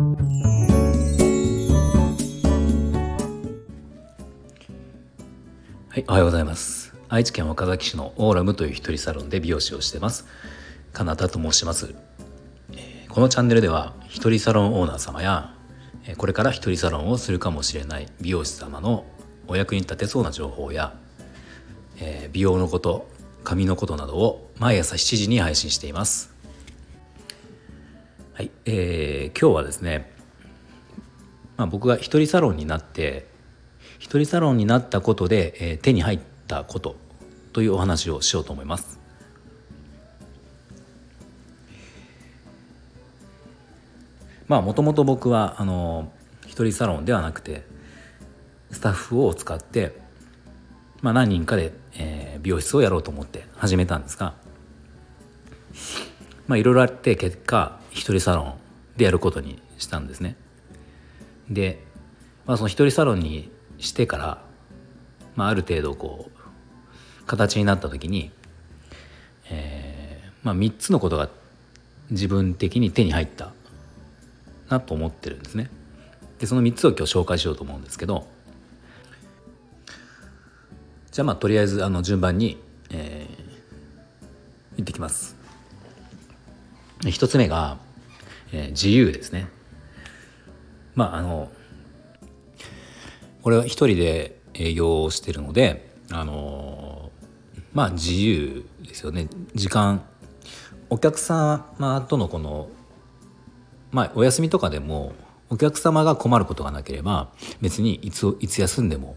はいおはようございます。愛知県岡崎市のオーラムという一人サロンで美容師をしてます。カナダと申します。このチャンネルでは一人サロンオーナー様やこれから一人サロンをするかもしれない美容師様のお役に立てそうな情報や美容のこと髪のことなどを毎朝7時に配信しています。はい、えー、今日はですね、まあ、僕が一人サロンになって一人サロンになったことで、えー、手に入ったことというお話をしようと思います。まあもともと僕はあの一人サロンではなくてスタッフを使って、まあ、何人かで、えー、美容室をやろうと思って始めたんですがまあいろいろあって結果一人サロンでやることにしたんですね。で、まあ、その一人サロンにしてから、まあ、ある程度こう形になった時に、えーまあ、3つのことが自分的に手に入ったなと思ってるんですね。でその3つを今日紹介しようと思うんですけどじゃあまあとりあえずあの順番に、えー、行ってきます。1つ目が、えー、自由ですね。まああのこれは一人で営業をしてるのであのまあ自由ですよね時間お客様とのこのまあお休みとかでもお客様が困ることがなければ別にいついつ休んでも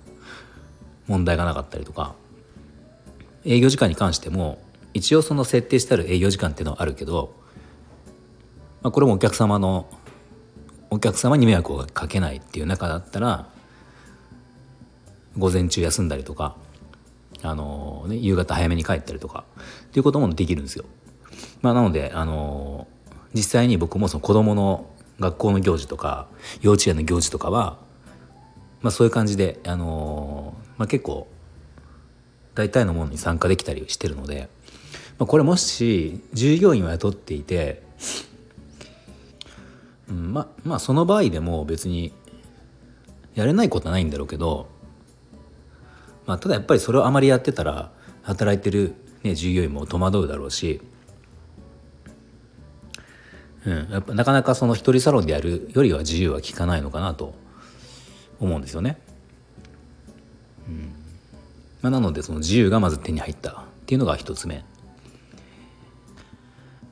問題がなかったりとか営業時間に関しても一応その設定してある営業時間っていうのはあるけど、まあ、これもお客様のお客様に迷惑をかけないっていう中だったら午前中休んだりとか、あのね、夕方早めに帰ったりとかっていうこともできるんですよ。まあ、なので、あの実際に僕もその子供の学校の行事とか幼稚園の行事とかは、まあ、そういう感じで、あのまあ、結構大体のものに参加できたりしてるので、まあ、これもし従業員を雇っていて、うん、ままあその場合でも別にやれないことはないんだろうけどまあ、ただやっぱりそれをあまりやってたら働いてる、ね、従業員も戸惑うだろうし、うん、やっぱなかなかその一人サロンでやるよりは自由は効かないのかなと思うんですよね。うんまあ、なのでその自由がまず手に入ったっていうのが一つ目。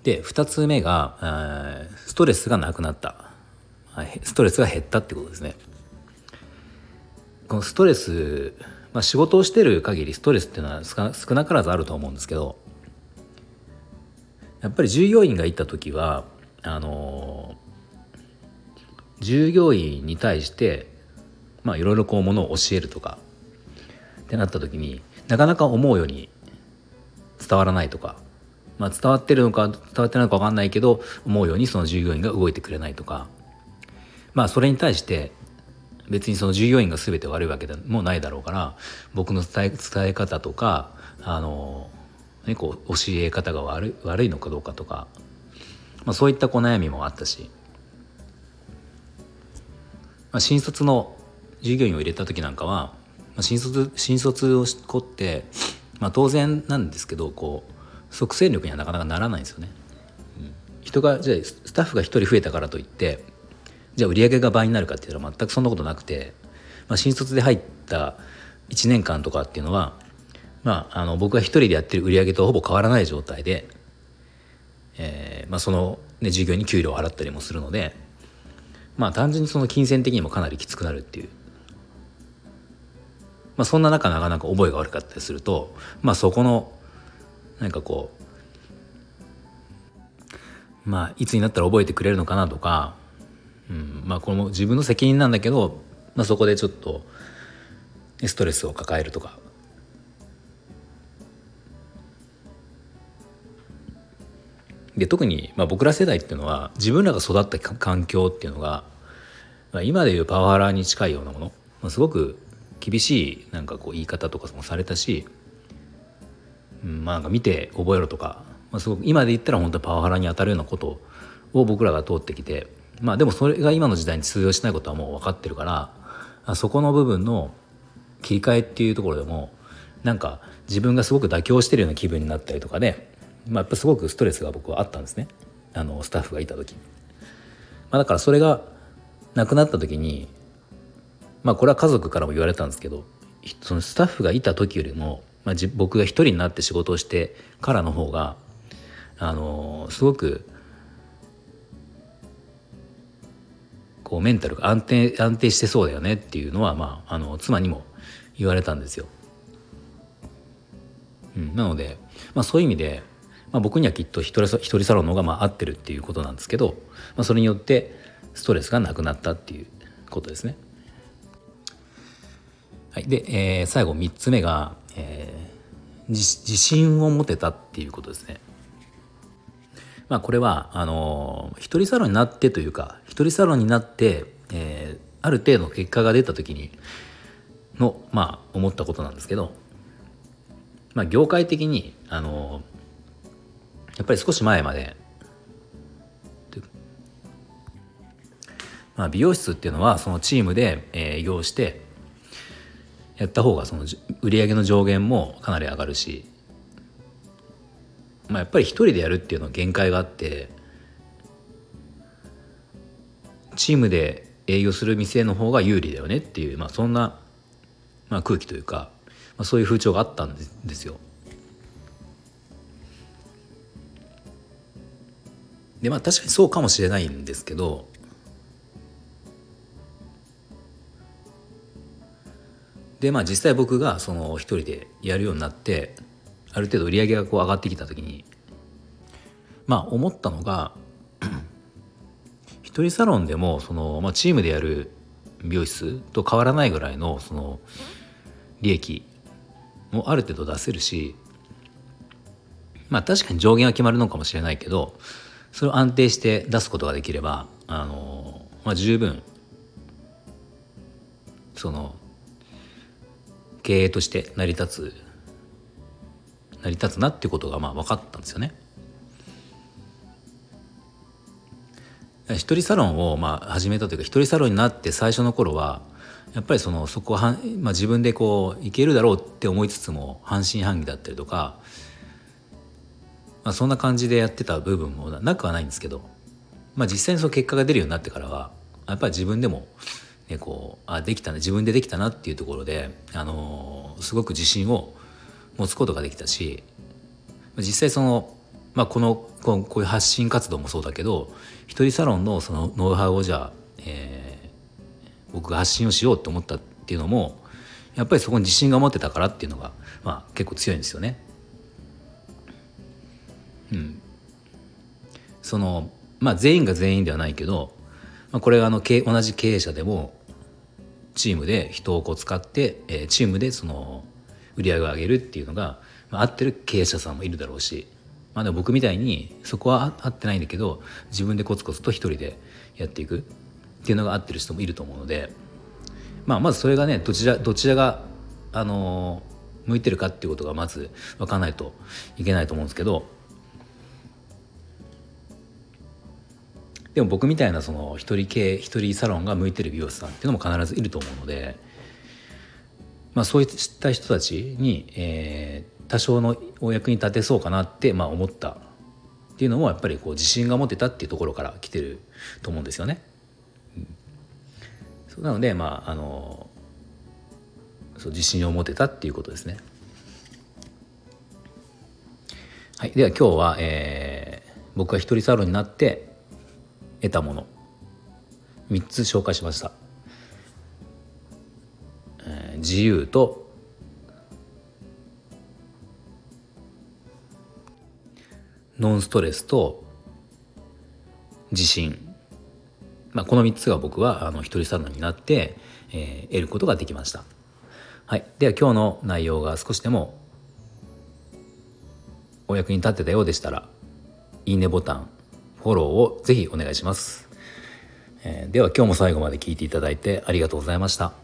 で二つ目がストレスがなくなったストレスが減ったってことですね。このストレスまあ、仕事をしてる限りストレスっていうのは少なからずあると思うんですけどやっぱり従業員がいた時はあの従業員に対してまあいろいろこうものを教えるとかってなった時になかなか思うように伝わらないとか、まあ、伝わってるのか伝わってないのか分かんないけど思うようにその従業員が動いてくれないとか。まあそれに対して別にその従業員が全て悪いわけでもないだろうから僕の伝え伝え方とかあの、ね、こう教え方が悪い悪いのかどうかとか、まあ、そういったこう悩みもあったし、まあ、新卒の従業員を入れた時なんかは、まあ、新卒新卒をこって、まあ、当然なんですけどこう即戦力にはなかなかならないんですよね。人がじゃあスタッフが1人増えたからといってじゃあ売り上げが倍になるかっていうのは全くそんなことなくて、まあ、新卒で入った1年間とかっていうのは、まあ、あの僕が一人でやってる売り上げとほぼ変わらない状態で、えーまあ、その、ね、従業員に給料を払ったりもするので、まあ、単純にその金銭的にもかなりきつくなるっていう。まあ、そんな中なかなか覚えが悪かったりすると、まあ、そこのなんかこうまあいつになったら覚えてくれるのかなとかうん、まあこれも自分の責任なんだけど、まあ、そこでちょっとストレスを抱えるとか。で特に、まあ、僕ら世代っていうのは自分らが育った環境っていうのが、まあ、今でいうパワハラに近いようなもの、まあ、すごく厳しいなんかこう言い方とかもされたし、まあなんか見て覚えろとか、まあ、すごく今で言ったら本当にパワハラに当たるようなことを僕らが通ってきてまあでもそれが今の時代に通用しないことはもう分かってるからそこの部分の切り替えっていうところでもなんか自分がすごく妥協してるような気分になったりとかで、まあ、やっぱすごくストレスが僕はあったんですね。あのスタッフがいた時、まあ、だからそれがなくなった時にまあこれは家族からも言われたんですけどそのスタッフがいた時よりも、まあ、僕が一人になって仕事をしてからの方があのすごくこうメンタルが安定安定してそうだよねっていうのは、まあ、あの妻にも言われたんですよ。うん、なので、まあ、そういう意味で、まあ、僕にはきっと一人一人サロンの方がまあ合ってるっていうことなんですけど、まあ、それによってストレスがなくなったっていうことですね。はい、で、えー、最後3つ目が、えー、自信を持てたっていうことですね。まあ、これはあの一人サロンになってというか一人サロンになって、えー、ある程度結果が出た時にの、まあ、思ったことなんですけど、まあ、業界的にあのやっぱり少し前まで、まあ、美容室っていうのはそのチームで営業してやった方がその売上の上限もかなり上がるしまあ、やっぱり一人でやるっていうのは限界があってチームで営業する店の方が有利だよねっていう、まあ、そんな、まあ、空気というか、まあ、そういう風潮があったんですよ。でまあ確かにそうかもしれないんですけどでまあ実際僕がその一人でやるようになってある程度売り上げがこう上がってきた時にまあ思ったのが 一人サロンでもその、まあ、チームでやる美容室と変わらないぐらいのその利益もある程度出せるしまあ確かに上限は決まるのかもしれないけどそれを安定して出すことができればあの、まあ、十分その経営として成り立つ成り立つなっていうことがまあ分かったんですよね。一人サロンをまあ始めたというか一人サロンになって最初の頃はやっぱりそのそこは、まあ、自分でこういけるだろうって思いつつも半信半疑だったりとか、まあ、そんな感じでやってた部分もなくはないんですけど、まあ、実際にその結果が出るようになってからはやっぱり自分でも、ね、こうあできたね自分でできたなっていうところで、あのー、すごく自信を持つことができたし実際その、まあ、このこういう発信活動もそうだけど一人サロンのそのノウハウをじゃあ、えー、僕が発信をしようと思ったっていうのもやっぱりそこに自信が持ってたからっていうのが、まあ、結構強いんですよね。うん、そのまあ全員が全員ではないけど、まあ、これはあの同じ経営者でもチームで人をこう使って、えー、チームでその売り上げを上げるっていうのが、まあ、合ってる経営者さんもいるだろうし、まあ、でも僕みたいにそこは合ってないんだけど自分でコツコツと一人でやっていくっていうのが合ってる人もいると思うので、まあ、まずそれがねどちらどちらが、あの向いてるかっていうことがまず分かんないといけないと思うんですけどでも僕みたいなその一人系一人サロンが向いてる美容師さんっていうのも必ずいると思うので。まあ、そういった人たちに、えー、多少のお役に立てそうかなって、まあ、思ったっていうのもやっぱりこう自信が持てたっていうところから来てると思うんですよね。うん、なので、まあ、あのそう自信を持てたっていうことですね。はい、では今日は、えー、僕が一人サロンになって得たもの3つ紹介しました。自由とノンストレスと自信、まあ、この3つが僕はあの一人サロンになって、えー、得ることができました。はい、では今日の内容が少しでもお役に立ってたようでしたらいいねボタンフォローをぜひお願いします、えー、では今日も最後まで聞いていただいてありがとうございました。